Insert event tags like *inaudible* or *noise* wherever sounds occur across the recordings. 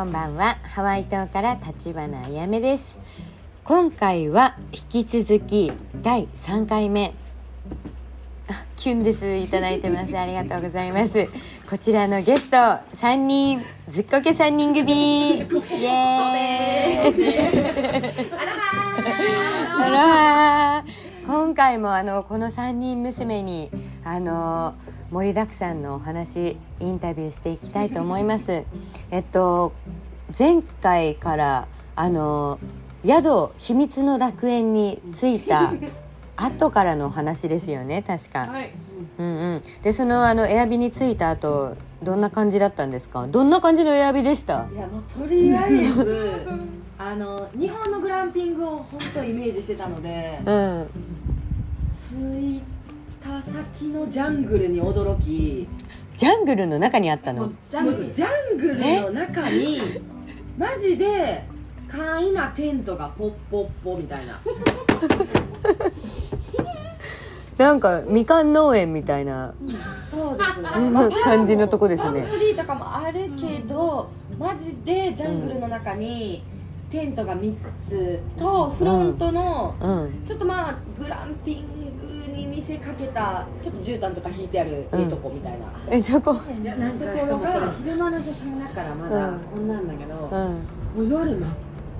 こんばんは。ハワイ島から立花あやめです。今回は引き続き第3回目。キュンです。いただいてます。ありがとうございます。こちらのゲスト3人ずっこけ3人組。イエーイ。アロハ今回もあのこの3人娘にあの盛りだくさんのお話インタビューしていきたいと思います。*laughs* えっと前回からあの宿秘密の楽園に着いた *laughs* 後からのお話ですよね確か。はい、うんうん。でそのあのエアビに着いた後どんな感じだったんですか？どんな感じのエアビでした？いやもうとりあえず *laughs* あの日本のグランピングを本当イメージしてたのでうん。着いた先のジャングルに驚き。ジャングルの中にあったもうの。ジャングル。ジャングルの中にマジで簡易なテントがポッポッポみたいな。なんかみかん農園みたいなそうですうん感じのとこですね。パンツリーとかもあるけどマジでジャングルの中にテントが3つとフロントの、うん。ちょっとまあグランピングに見せかけたちょっと絨毯とか引いてあるええとこみたいな、えどこ。いやなんかしかもこれ昼間の写真だからまだうん。こんなんだけど、もうん。う夜真っ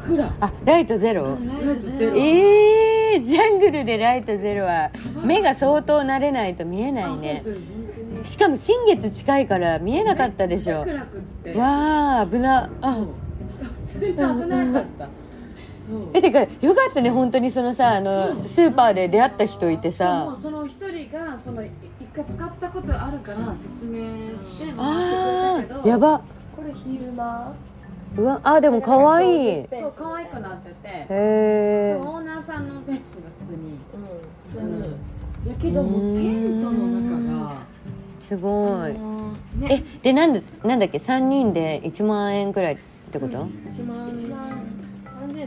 暗。あライトゼロ。ライトゼロ。えー、ジャングルでライトゼロは目が相当慣れないと見えないね。しかも新月近いから見えなかったでしょ。暗くって。わあ危な。あ普通に危なかったえてかよかったね本当にそのさあのスーパーで出会った人いてもさうその一人がその一回使ったことあるから説明してあ回ってくれたけどー。やばこれ昼間うわあでも可愛い。そう可愛くなってて。へえオーナーさんのセンスが普通に。普通に、やけどもうテントの中が。すごい。あのね。えでなんでなんだっけ？3人で1万円くらいってこと？1万1万。3000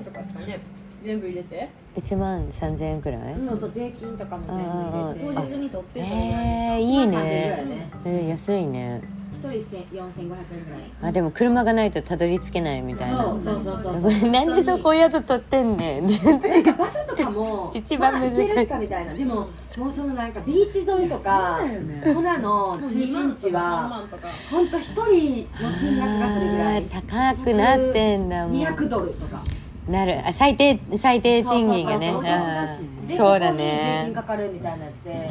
円とかですかね。全部入れて。1万3000円くらい？そうそう税金とかも全部入れて。当日にとってそれえー、いい1万3000円ぐらいねねえー、安いね。1人4500円ぐらい。あでも車がないとたどり着けないみたいな。そうそうそうそう。なんでそこ宿取ってんねん。全然なんか場所とかも一番難しい。まあるかみたいな。でももうそのなんかビーチ沿いとかそうだよねの中心地は本当一人の金額がそれぐらい。高くなってんだもん。200ドルとかなる。あ最低最低賃金がね。そうだこに税金ねかかるみたいなやって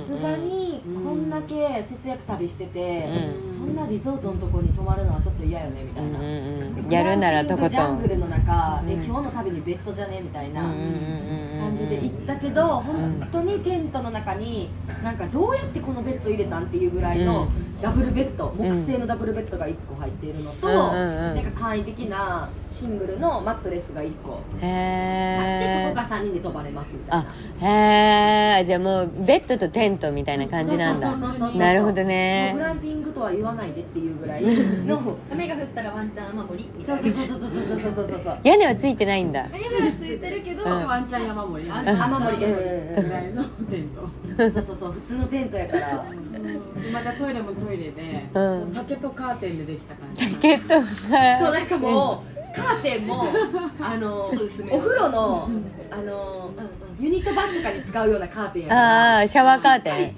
さすがにこんだけ節約旅してて、うそんなリゾートのとこに泊まるのはちょっと嫌よねみたいな、うんうんうん。やるならとことん。ジャングルの中、えうん。今日の旅にベストじゃね？みたいな感じで行ったけど、本当にテントの中になんかどうやってこのベッド入れたんっていうぐらいのダブルベッド、木製のダブルベッドが1個入っているのと、うんうんうん。なんか簡易的なシングルのマットレスが1個。あって、へえそこが3人で泊まれますみたいあな。へえじゃあもうベッドとテントみたいな感じなんだ。そうそうそうそうそうなるほどもうグねランピングとは言わないでっていうぐらい。*laughs* の。雨が降ったらワンチャン雨漏り。みたそいうなそうそうそうそうそうそうそう屋根はついてないんだ屋根はついてるけど、うんワンチャン山盛り雨漏りうんうんうんのテントそうそうそう普通のテントやからまたトイレもトイレで、うん竹とカーテンでできた感じケットがそうなんかもうカーテンも *laughs* あのお風呂のあのユニットバスとかに使うようなカーテンやからああシャワーカーテン。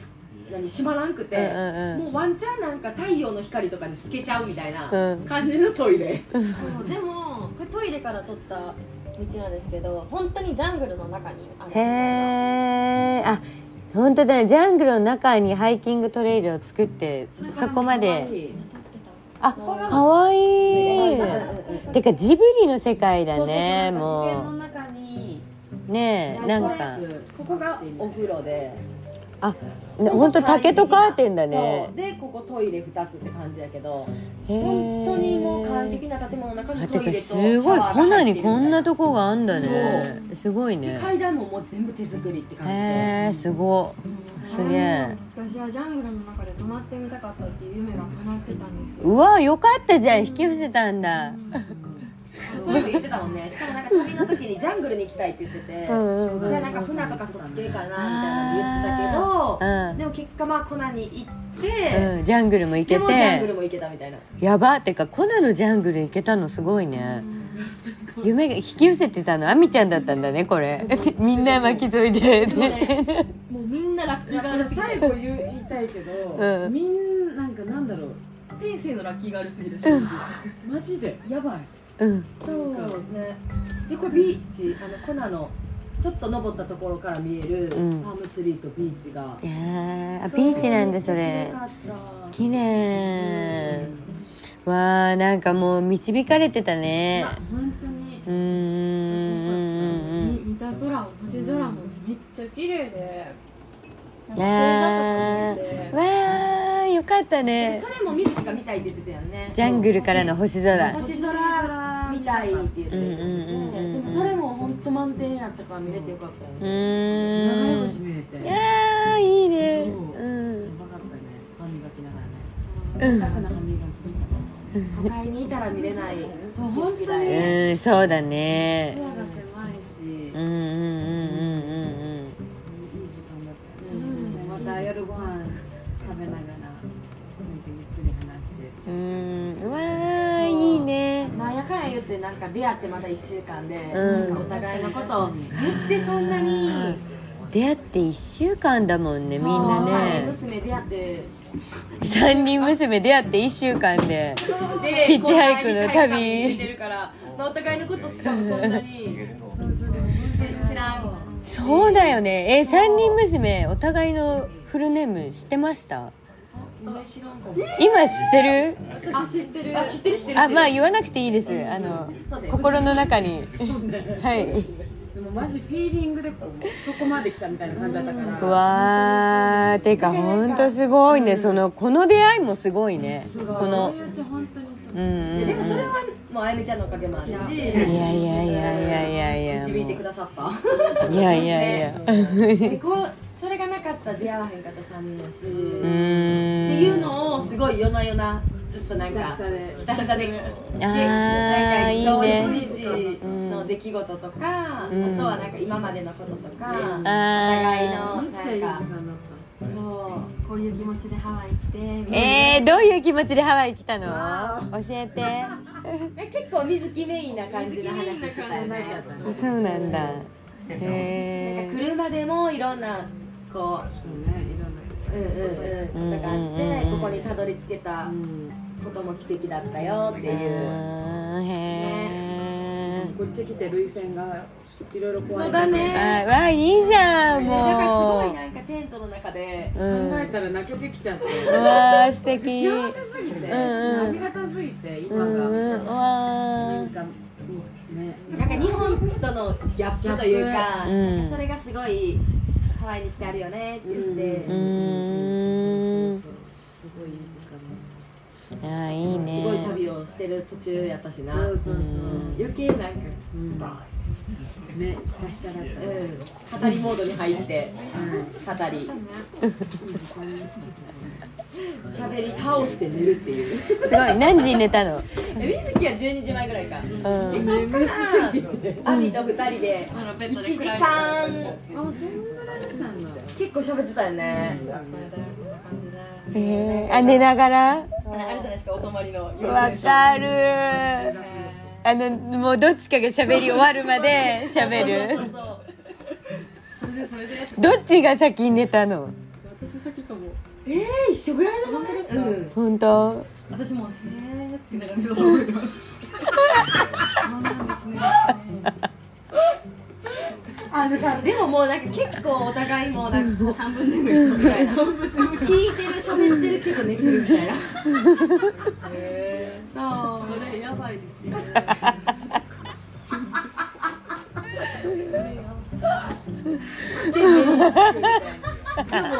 何閉まらんくて、うんうんうん。もうワンチャンなんか太陽の光とかで透けちゃうみたいなうん。感じのトイレ、そうでもこれトイレから取った道なんですけど本当にジャングルの中にあるへえあ本当だね。ジャングルの中にハイキングトレイルを作ってそこまであかわい。いてかジブリの世界だねもう。ねえなんか。ここがお風呂で。あ本当竹とカーテンだね。でここトイレ2つって感じやけど。本当にもう簡易的な建物の中にあてかトイレとすごいコナにこんなととこがあんだね。すごいね。階段ももう全部手作りって感じで。へえすごすげえ。私はジャングルの中で泊まってみたかったっていう夢が叶ってたんですよ。うわよかったじゃん引き寄せたんだ。そういうの言ってたもんね。しかもなんか旅の時にジャングルに行きたいって言ってて、うんうんうん。じゃあなんか船とかそっち系かなみたいなの言ってたけど、うん。でも結果まあコナに行って、うんジャングルも行けでもジャングルても行けたみたいな。やばってかコナのジャングル行けたのすごいね *laughs* 夢が引き寄せてたのアミちゃんだったんだねこれ。*laughs* みんな巻き添いで。もうみんなラッキーガールすぎ最後言いたいけど、うん。みんななんかなんだろう天性のラッキーガールすぎるしマジでやばい。うん。そうね。でこれビーチあのコナのちょっと登ったところから見えるパうん。ームツリーとビーチが、いやーあビーチなんだそれ。綺麗わーなんかもう導かれてたね。本当に。うーんみ見た空星空もめっちゃ綺麗で。星座とか見えて。わーよかったね。それも水木が見たいって言ってたよね。ジャングルからの星空星空見たいって言ってて、うんうんうんうんでもそれも本当満点やったから見れてよかったようね、流れ星見れて。いやーいいね。そう。うん。やばかったね。歯磨きながらね都会にいたら見れないそう景色だよ。うねんそうだね。空が狭いし。うんうんうんうんうんいい時間だったよね、また夜ご飯食べながら。なんかゆっくり話してうん。うんうわーいいね。なんやかんや言ってなんか出会ってまだ1週間で、うん。なんかお互いのことを言ってそんなに、出会って1週間だもんねみんなね娘出会って。3人娘出会って1週間ででヒッチハイクの旅。後輩に聞いてるから、まあ、お互いのことしかもそんなに。知らんそうだよね。え3人娘お互いのフルネーム知ってました？今知ってる？あ知ってる。あ知ってる知ってるあまあ言わなくていいです。あの心の中に。はいマジフィーリングでそこまで来たみたいな感じだったから。うわーてかほんとすごいね。そのこの出会いもすごいね。このそうんうんででもそれはもうあゆみちゃんのおかげもあるし。いやいやいやいやいやいや導いてくださった？いやいやいや。でこうそれがなかったら出会わへんかった3人やし、うっていうのをすごい夜な夜なずっとなんかひたひたでで時の出来事とか、うん。あとはなんか今までのこととか、おあ互いのなんかそうこういう気持ちでハワイ来てえー、どういう気持ちでハワイ来たの？教えて。*laughs* え結構水木メインな感じの話してたよね。そうなんだ。なんへか車でもいろんなこそうねいろんなううんうんうんことがあってここにたどり着けたうんことも奇跡だったよってえいう。こっち来て涙腺がいろいろ怖い。そうだーね。あわいいじゃんだからすごもいなんかテントの中で。考ううんえたら泣けてきちゃって。うわー素敵。幸せすぎて、うんうん。ありがたすぎてう今が、んうん。うなわんかね。なんか日本とのギャップというか,、うん。それがすごいハワイに来てあるよねって言って、ーうーんそうすごいいい時間あーいいね。すごい旅をしてる途中やったしな。そうそうそう、余計なんか、うん、ねひたひただった、うん、語りモードに入って語り。時間でした喋り倒して寝るっていう。すごい。何時に寝たの？え水木は12時前ぐらいか、うん。でそっからアミと2人で1時間。あそんぐらいでしたんだ。結構喋ってたよね、これだこんな感じでえー、あ寝ながら？あるじゃないですかお泊まりの夜わかる。あのもうどっちかが喋り終わるまで喋る。そうそうそれでそれでどっちが先に寝たの？私先かも。えー、一緒ぐらいじゃない？本当ですか？うん。本当？私もへーって言いながら寝た覚えてます。そうなんですねでももうなんか結構お互いもうなんか半分眠いみたいな。聞いてる喋ってるけど寝てるみたいな。そう。それやばいですねそれやばいでも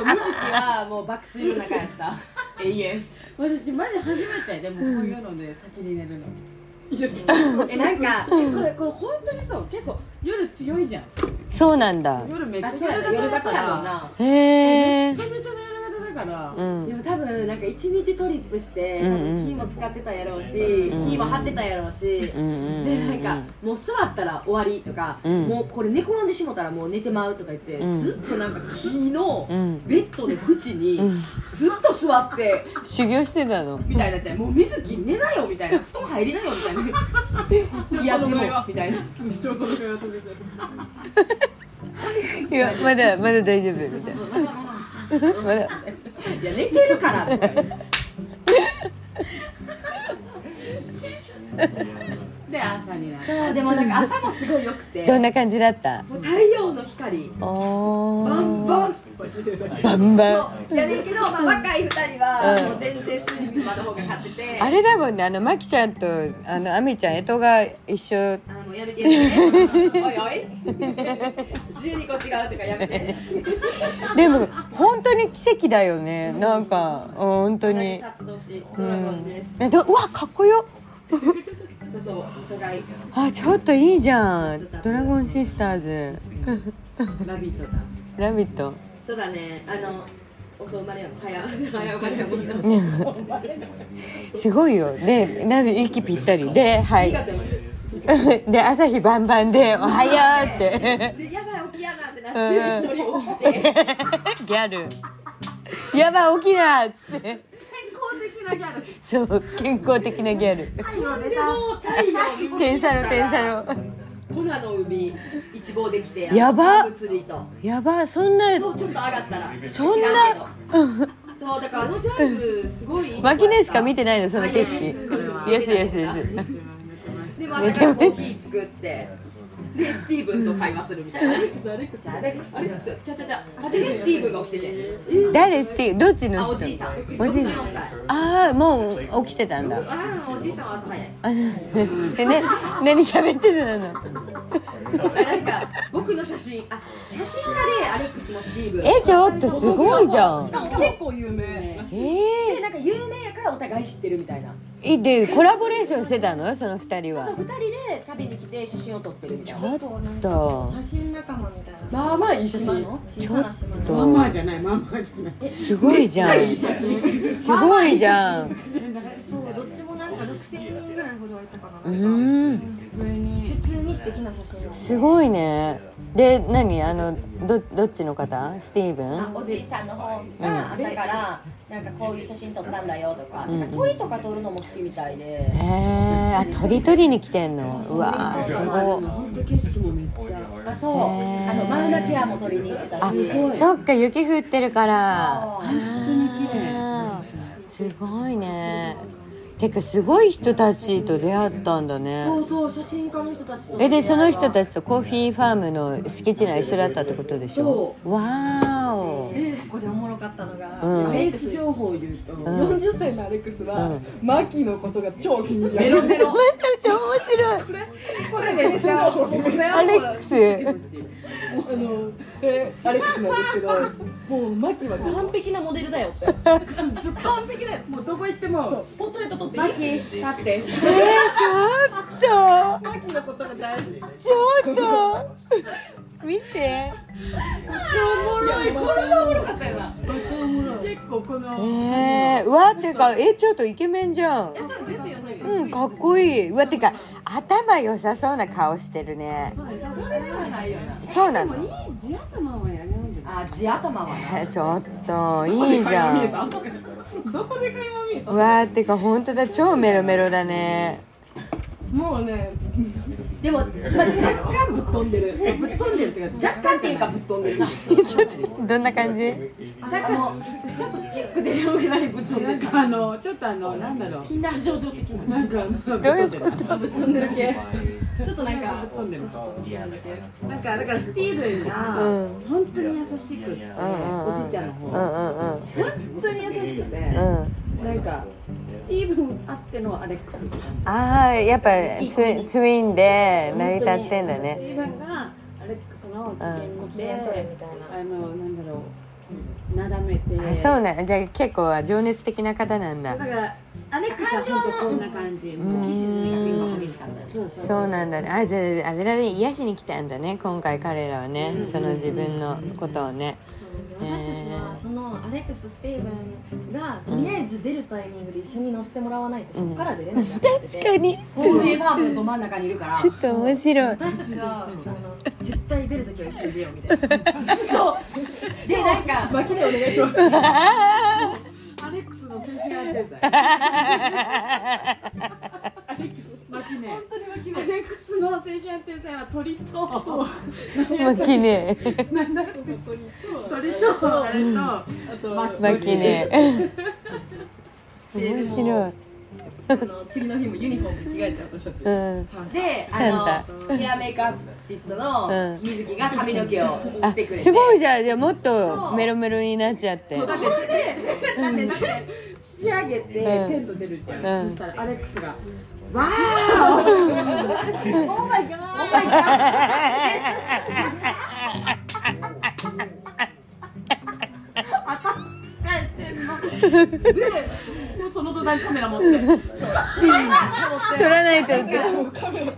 水木はもう爆睡の中やった永遠私マジ初めてでもこういうので先に寝るのえなんかこれこれ本当にそう？結構夜強いじゃん。そうなんだ。夜めっちゃ夜型やもんな。へえめちゃめちゃから、うん。でも多分なんか一日トリップして、うんうん。多分火も使ってたやろうし、うん火も張ってたやろうし、うんうんでなんかもう座ったら終わりとか、うん。もうこれ寝転んでしもたらもう寝てまうとか言って、うん。ずっとなんか木のうんベッドの縁にうん。ずっと座って修行してたの。みたいなってもう水木寝なよみたいな布団入りなよみたいな。*laughs* いやでもみたいな。一生その会話続けていやまだまだ大丈夫みたいな。まだ *laughs* いや寝てるからみたいな。で朝になる。そうでもなんか朝もすごい良くて。どんな感じだった？もう太陽の光。おー。バンバンバンバン。そう。いやねんけど、まあ、若い二人は、全然睡眠場の方が勝ってて。あれだもんねあのマキちゃんとあのアミちゃん干支が一緒。あもうやめてやめておいおい。12個違うとかやめて。でも本当に奇跡だよね。なんかうん本当に。うん。えどうわかっこよ。そうそうお互い。あちょっといいじゃん。ドラゴンシスターズ。ラビットだ。ラビットそうだね。あの遅生まれやもん。早早生まれやもんな。*laughs* すごいよ。でなんで息ぴったり。ではい。で朝日バンバンで「おはよう」って。でやばい起きやなってなって一人起きて。*laughs* ギャル「やばい起きな」っつって。健康的なギャル。そう健康的なギャル。天サロ行った。ら天サロコナの海一望できてやば。やばそんなそうちょっと上がったら。そんなそうだからあのジャングルすごいいいとこやった。マキネしか見てないのその景色。 yes yes yesでも朝からコーヒー作ってでスティーブンと会話するみたいな。アレックスアレックス。アレックス。アレックス。ちゃちゃちゃ初めスティーブンが起きてて。誰スティどっちの？おじいさん。おじい64歳。ああもう起きてたんだ。ああおじいさんは朝早い。あ *laughs* でね何喋ってたの？あなんか僕の写真。あ写真家でアレックスもスティーブ。ンえちょっとすごいじゃん。しかも結構有名えでなんか有名やからお互い知ってるみたいな。ー、でコラボレーションしてたの？その二人は。そう二人で食べに来て写真を撮ってるみたいな。ちょっと。写真仲間みたいな。まあまあいい写真島の？小さな島との。まんまじゃないまんまじゃない。すごいじゃん。すごいじゃん。そうどっちもなんか6000人ぐらいフォロワーいたかうな。ーん。普通に。普通に素敵な写真を。すごいね。で何？あのどどっちの方？スティーブン？あおじいさんの方が朝からなんかこういう写真撮ったんだよとか,、うん。なんか鳥とか撮るのも好きみたいで、へえあ鳥取りに来てんの？うわーすごい本当景色もめっちゃ。あそう。あのマウナケアも撮りに行ってたあしそっか雪降ってるから。本当に綺麗。すごいねてかすごい人たちと出会ったんだね。そうそう写真家の人たちと。えでその人ちたちとコーヒーファームの敷地内一緒だったってことでしょ？わー。おここでおもろかったのが、うん。レース情報を言うと、うん。40歳のアレックスは、うん。マキのことが超気に入メるロメロ待ってめっちゃ面白い。これめっちゃアレックス。あのえアレックスなんですけどもうマキは完璧なモデルだよって。完璧だよ。もうどこ行ってもポートレート撮っていい。マキ立って。えー、ちょっマキのことが大好きとちょっと見せて。いやこれがおもろかったよな結構この、えー、うわってかえちょっとイケメンじゃん。そうですよね。うんかっこいい。うわてか頭良さそうな顔してるね。そうなの。でもいい地頭はやるんあ地頭はちょっといいじゃん。どこで会話見えた？うわってか本当だ。超メロメロだね。もうねでも、まあ、若干ぶっ飛んでる。ぶっ飛んでるっていうか若干っていうかぶっ飛んでる。なちょっとどんな感じ？なんかもうちょっとチックでしょうぐらいぶっ飛んでる。なんかあのちょっとあのなんだろう。禁断症状的な。なんかどどういうこと？飛んでる系。ちょっとなんか飛んでる。なんかだからスティーブンがうん。本当に優しくって、うんうんうん。おじいちゃんの方、うん本うんうん。当に優しくて、うん。なんかスティーブンあってのアレックス。ああやっぱツイツインで成り立ってんだステねィーブンがアレックスの機嫌れみたいなあのなんだろうなだめて。あそうなんじゃあ結構情熱的な方なんだ。だからアレックスは本当こんな感じ。もう浮き沈みが結構激しかった。そうそうそう。なんだね。あじゃああれだね癒しに来たんだね今回彼らはねその自分のことをね。そう。で私たちはそのアレックスとスティーブンがとりあえず出るタイミングで一緒に乗せてもらわないとそこから出れない確かに。ホーリーファームのど真ん中にいるから。ちょっと面白い。私たちはあの絶対出るときは一緒に出ようみたいな。*laughs* そう。でなんか巻きでお願いします。アレックスの精神安定剤 *laughs* マキネ本当に巻きアレックスの精神安定剤は鳥と。マキネなんだっけ鳥とあれと。あと巻マキネで面白い。あの次の日もユニフォームに着替えて私たち。うん。であのヘアメイクアーティストのうん。水木が髪の毛をあしてくれて。すごいじゃん。じゃあもっとメロメロになっちゃって。だってだってだって仕上げてうん。テント出るじゃん、うん。そしたらアレックスが「わー。オーマイガ帰ってんの。でもうその。途端カメラ持って撮らないといけない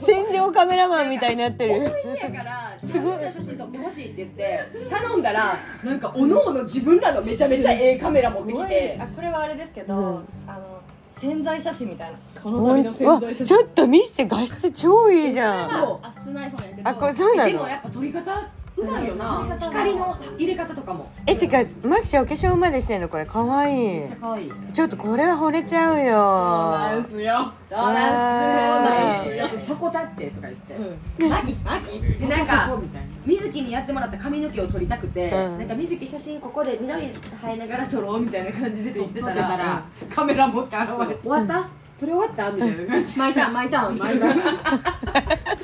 戦場カメラマンみたいになってるだから自分の。写真撮ってほしいって言って頼んだらなんかおの。おの。自分らの。めちゃめちゃええカメラ持ってきてあこれはあれですけど、うんあの。潜在写真みたいな。この旅の潜在写ちょっと見せて画質超いいじゃん。そあ普通の iPhone やけど。あこれそうなの？でもやっぱ撮り方うまいよな。光の入れ方とかも。えてかマキちゃんお化粧までしてんのこれかわい。いめっちゃ可愛い。ちょっとこれは惚れちゃうよ。なんすよ。そうなんすよだってそこ立ってとか言って、うんマキマキでなんそか水木にやってもらった髪の毛を撮りたくて、うん。なんか水木写真ここで緑生えながら撮ろうみたいな感じで撮ってたらカメラ持って現れて。終わった？撮り終わった？みた？いな感じ巻いた巻いた巻いた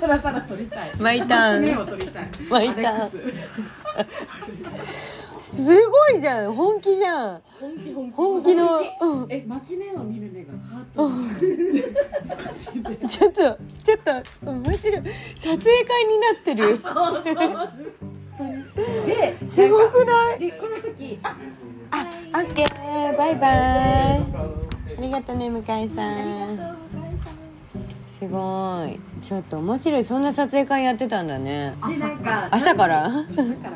ただただ撮りたい巻いた目を撮りたい巻いたアレックスすごいじゃん本気じゃん。本気本気。本気の、うん、え巻き目を見る目がハート。ちょっとちょっと面白い。撮影会になってる。ですごくない？でこの時ああオッケー。バイバイ。ありがとうね向井さんすごい。ちょっと面白い。そんな撮影会やってたんだね。でなんか朝から？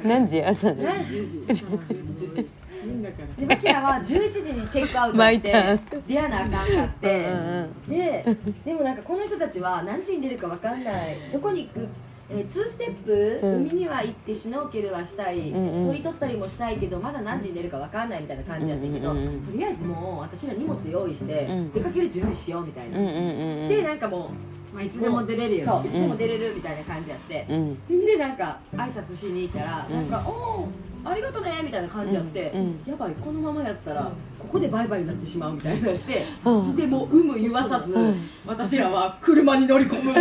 何時朝何時？いいん。だからでマキラは11時にチェックアウト巻いしてた出やなあかんかって、うんうん。ででもなんかこの人たちは何時に出るかわかんない。どこに行くえー、2ステップ、うん。海には行ってシュノーケルはしたい、うんうん。鳥取ったりもしたいけどまだ何時に出るかわかんないみたいな感じやったけど、うんうんうん。とりあえずもう私ら荷物用意して、うん。出かける準備しようみたいな、うんうんうんでなんかもまあいつでも出れるうよそう。いつでも出れるみたいな感じやって、うん。でなんか挨拶しに行ったら、うん。なんか「おおありがとね」みたいな感じやって、うんうんやばいこのままやったらここでバイバイになってしまうみたいになって、うん。でもう有無言わさず、うん。私らは車に乗り込む。で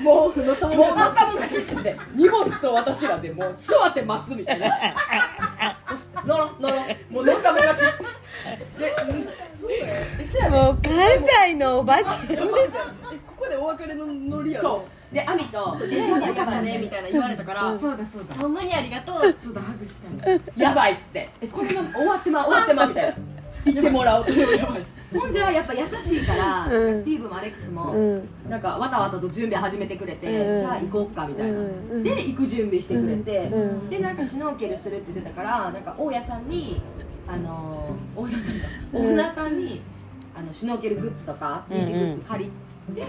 もうもう頭がしって荷物と私らでもう座って待つみたいな乗ろ乗ろもう乗ったもん勝ちもう関西のおばちゃんここでお別れのノリやろそうで亜美とそうによかったねみたいな言われたから、そうだそうだほんまにありがとうそうだハグしたいやばいってえこのまま終わってま終わってまみたいな言ってもらおうとほんじゃやっぱ優しいから、うん。スティーブもアレックスも、うん。なんかわたわたと準備始めてくれて、うん。じゃあ行こうかみたいな、うんで行く準備してくれて、うん。でなんかシュノーケルするって言ってたからなんか大家さんにあのー大家さんがオうん。ーナーさんにあのシュノーケルグッズとかうんビーチグッズ借りて、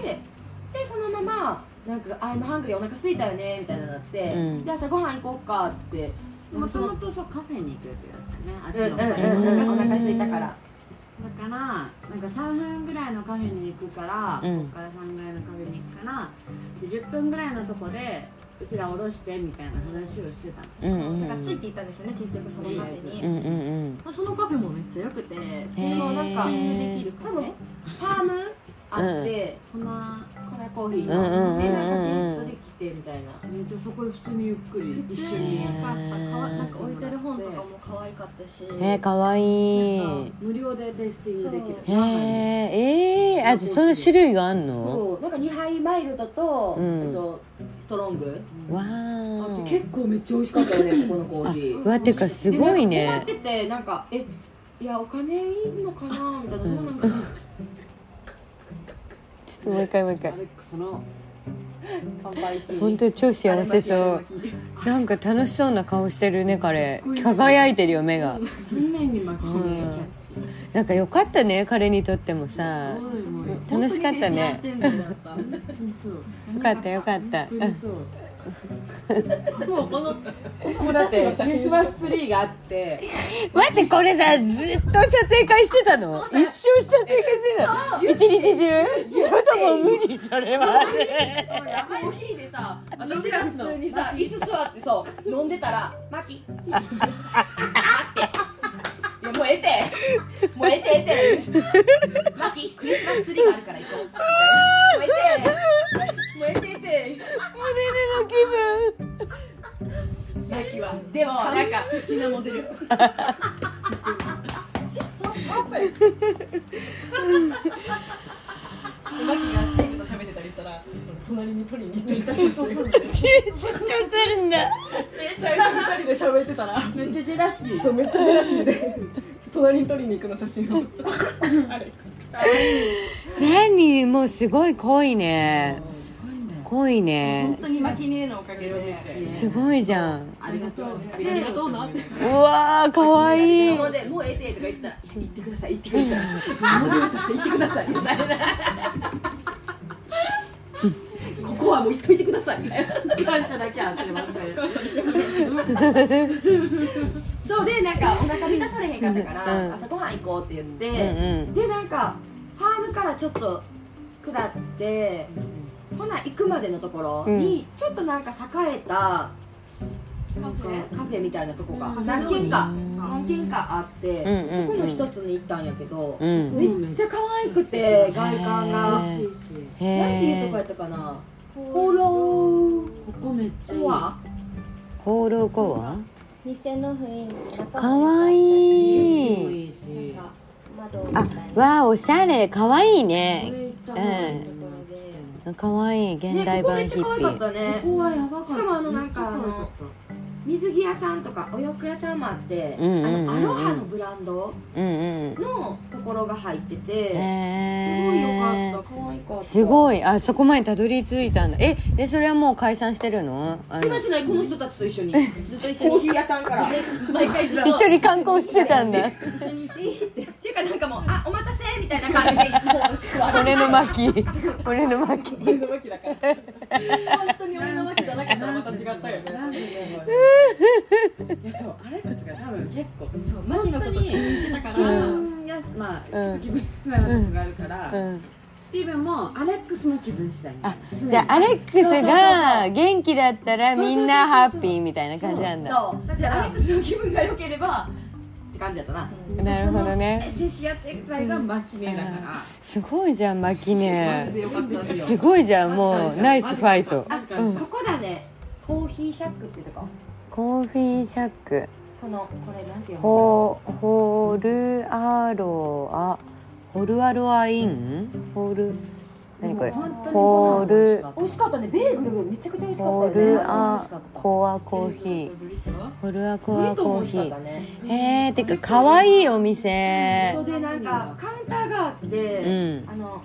でそのままなんか「あ今 hungry お腹空いたよね」みたいななって、うん。で朝ごはん行こうかって。もともとそうカフェに行くってやつね。あっちのうんうんお腹空いたから。だからなんか3分ぐらいのカフェに行くから、うん。ここから3ぐらいのカフェに行くからで10分ぐらいのとこでうちら降ろしてみたいな話をしてたの。うんうんだからついていったんですよね結局そのカフェに、うんうんまあそのカフェもめっちゃ良くてー。そうなんかできるカ多分ファームあって、こん。な粉コーヒーうんうんうんうんのでなんかテイストで来てみたいな。めっちゃそこで普通にゆっくり一緒に。になんかやっぱかわなんか置いてる本とかも可愛かったし。えー、かわいい無料でテイスティングできる。へええー、あじゃあその種類があんの？そう。なんか2杯マイルドと、うん。えっと、ストロング。わあ結構めっちゃ美味しかったよね *laughs* ここのコーヒー。あわてかすごいね。困っててなんかえいやお金いんのかなみたいなどうなんかな *laughs* ちょっともう一回もう一回。アレックスの。乾杯シーン本当に超幸せそう。なんか楽しそうな顔してるね彼。輝いてるよ目が。常に巻き目キャッチなんかよかったね彼にとってもさ。楽しかったね。*laughs* よかったよかったもうこのもうだってクリスマスツリーがあって。待ってこれさずっと撮影会してたの？一生撮影会してたの？一日中？ちょっともう無理それは。コーヒーでさ私ら普通にさ椅子座ってそう飲んでたら「マキ。待って」いやもうええて。もうええてええて。マキクリスマスツリーがあるから行こう。もうええてもうええてええてマキは。でもなんか好きなモデルマキがステーキと喋ってたりしたら隣に取りに行ってる写真出張する。んだ最初二人で喋ってたらめっちゃジェラシー。そうめっちゃジェラシーで。隣に取りに行くの写真を。アレックス何？もうすごい濃いね濃い本ね当にマキ姉のおかげですごいじゃん。ありがとう。ありがとうなって。うわーかわいい。もうでもうええてとか言ってた。ら「いや行ってください行ってください。モデルとして行ってください」みたいなここはもう行っといてください。みたいな感謝だけは忘れませんそうでなんかお腹満たされへんかったから、うん。朝ごはん行こうって言って、うんうん。でなんかハーブからちょっと下ってほな行くまでのところに、ちょっとなんか栄えたカフェ。みたいなとこが何軒か何軒かあって、そこの一つに行ったんやけど、うん。めっちゃ可愛くて外観が。へしいしへなんていうとこやったかな？ホロここめっちゃホールコア店の雰囲気中かわ景いいあわあおしゃれ。かわいいこねうんかわいい現代ねここめ版ヒっちゃ可愛かっッたね。ここはやばかった。しかもあのなんかめっちゃ可愛かっ水着屋さんとかお洋服屋さんもあって、うんうんうんうん。あのアロハのブランドのところが入ってて、へすごいよえかった可愛かった。すごい。あそこまでたどり着いたんだ。えでそれはもう解散してるの？あの。してないしてないこの人たちと一緒に。ずっと一緒に。コーヒー屋さんから。*laughs* 一緒に観光してたんだ。一緒にいていいってっていうかなんかもうあお待たせみたいな感じで。*laughs* 俺の巻俺の巻俺のマキだから本当に俺のマキじゃなかったらまた違ったよねいやそうアレックスが多分結構そうマキのこと気に入ってたか気ら分やまあちょっと気分なとこがあるから、うん。スティーブンもアレックスの気分次第あじゃあアレックスが元気だったらみんなハッピーみたいな感じなんだ。そうだってアレックスの気分が良ければって感じだったな。なるほどね。接し合っていく際が巻き目だから、すごいじゃんマキマジねでよかったですごいじゃんもうナイスファイトあ、うんここだねコーヒーシャックっていうとこコーヒーシャック。このこれなんていう？のホホルアロア。ホルアロアイン？ホル？何これ？ホル？美味しかった。ね。ベーグルめちゃくちゃ美味しかったね。ルアコアコーヒー。ホルアコアコーヒー。ーへえてか可愛いお店。でなんかカウンターがあって、うん。あの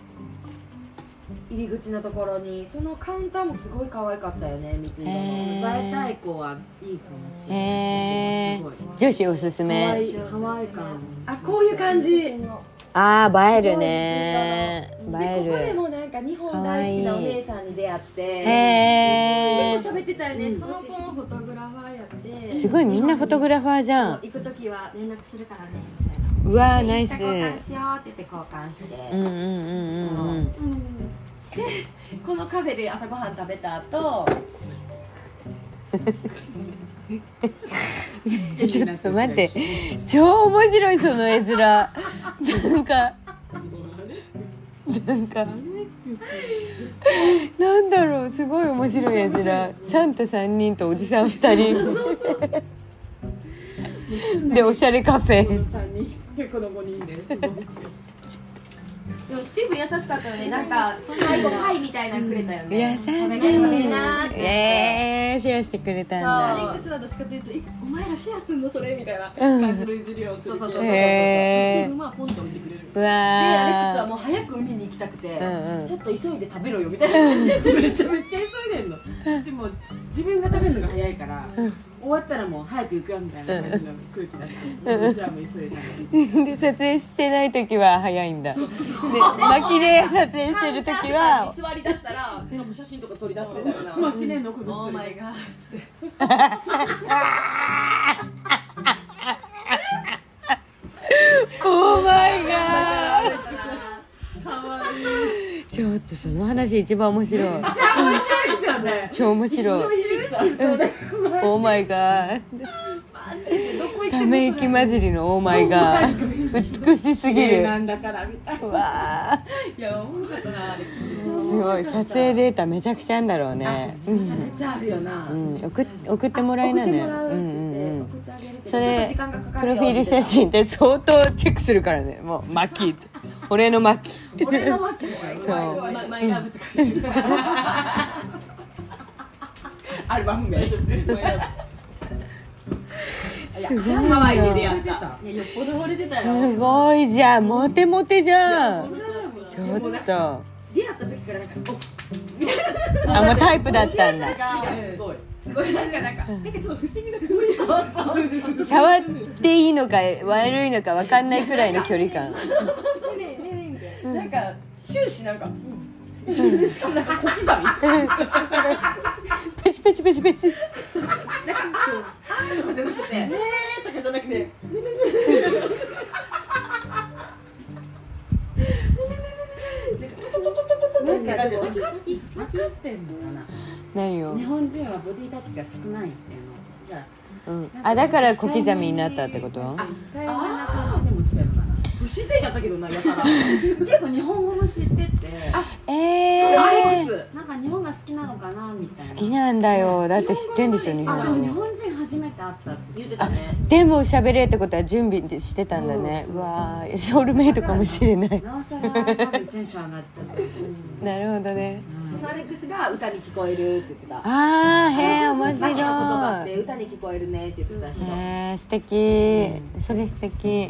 入り口のところにそのカウンターもすごい可愛かったよね水色の。へ映えたい子はいいかもしれない。へえすごい。女子おすす可め愛い可愛い感あこういう感じ。であー映えるね。映ここでもなんか日本大好きなお姉さんに出会ってへえ結構喋ってたよね、その少し子もフォトグラファーやって。すごいみんなフォトグラファーじゃん。行く時は連絡するからねみたいな。うわーナイス。交換しようって言って交換して、うんうんうんうんうん *laughs* このカフェで朝ごはん食べた後。*laughs* ちょっと待って。超面白いその絵面。なんか。なんか。なんだろうすごい面白い絵面。サンタ3人とおじさん2人。でおしゃれカフェ。この3人この5人ででもスティーブン優しかったよねなんか最後パイみたいなのくれたよね。優しい食べたい食べなーって。えー、シェアしてくれたんアだレックスはどっちかというとえお前らシェアすんのそれ？みたいな感じのいじりをするけどそうそうそうへー。スティーブンはポンと置いてくれる。うでアレックスはわもう早く海に行きたくて、うんうん。ちょっと急いで食べろよみたいな感じで。*laughs* めっちゃめっちゃ急いでんの。うちもう自分が食べるのが早いから、終わったらもう早く行くよみたいな感じの空気だった。で撮影してない時は早いんだ。で巻きで撮影してる時は。座り出したらなんか写真とか撮り出してたよな、まあ記念のことオ *laughs* ーマイガー。つってオーマイガーちょっとその話一番面白い。ですよね。超面白い。オーマイガーため息混じりのオーマイガー美しすぎる。なんだからみたいな。わあ。いやおもろかったなすごい。撮影データめちゃくちゃあるんだろうね。うん。めちゃめちゃあるよな、うん、送っ送ってもらいなね。送ってもらうんうんうそれプロフィール写真って相当チェックするからね。もうマッキーって俺のマッキー俺のわけもないそう。ママイラブって書いてるアルバム名。すごいハワイで出会った。ブいやよっぽど惚れてたよ。すごいじゃん。モテモテじゃん。ちょっと。出会った時からなんかおあもうタイプだったんだ。すごい。すごい。なんかなんか。なんかちょっと不思議な雰囲気触っていいのか悪いのか分かんないくらいの距離感なんか終始なんか、しかもなんか小刻み。ペチペチペチペチ。とかじゃなくて。えーとかじゃなくてなんか感じ分かっ分かってんのかな何を日、本人はボディタッチが少ないっていうのじゃうん、あだから小刻みになったってことあ対話な感じでもしてるかな不自然やったけどなやたら。*laughs* 結構日本語も知ってて。えアレーックス。なんか日本が好きなのかなみたいな。好きなんだよ。だって知ってんでしょ日あでも日本語本人初めて会ったって言ってたね。でも喋れるってことは準備してたんだね。うわーソウルメイトかもしれない。なおさらテンション上がっちゃった。*laughs* なるほどね。そのアレックスが歌に聞こえるって言ってた。あーへえ面マキの言葉っ白いて歌に聞こえるねって言ってた人。へえ素敵。それ素敵。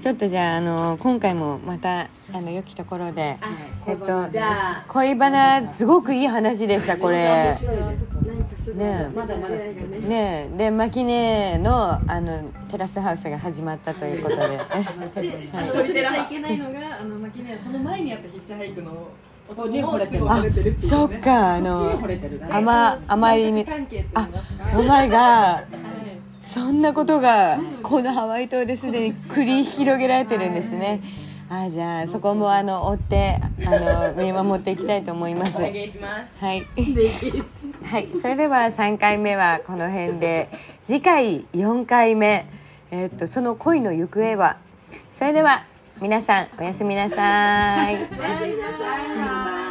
ちょっとじゃああの今回もまたあの良きところでえっとじゃあ恋バナすごくいい話でしたこれ。面白いです。なんかすごい。ねまだまだねねでマキネのあのテラスハウスが始まったということで。で、あの忘れちゃいけないのが、あの、マキネはその前にやったヒッチハイクの音に惚れてるもすごい惚れてるっていう、ね。そっかあの甘甘いね関係って言いますか？お前がはいそんなことがこのハワイ島ですでに繰り広げられてるんですねあじゃあそこもあの追ってあの見守っていきたいと思いますお願いします。はい。はい、それでは3回目はこの辺で、次回4回目、えーっと、その恋の行方は、それでは皆さんおやすみなさい。おやすみなさい。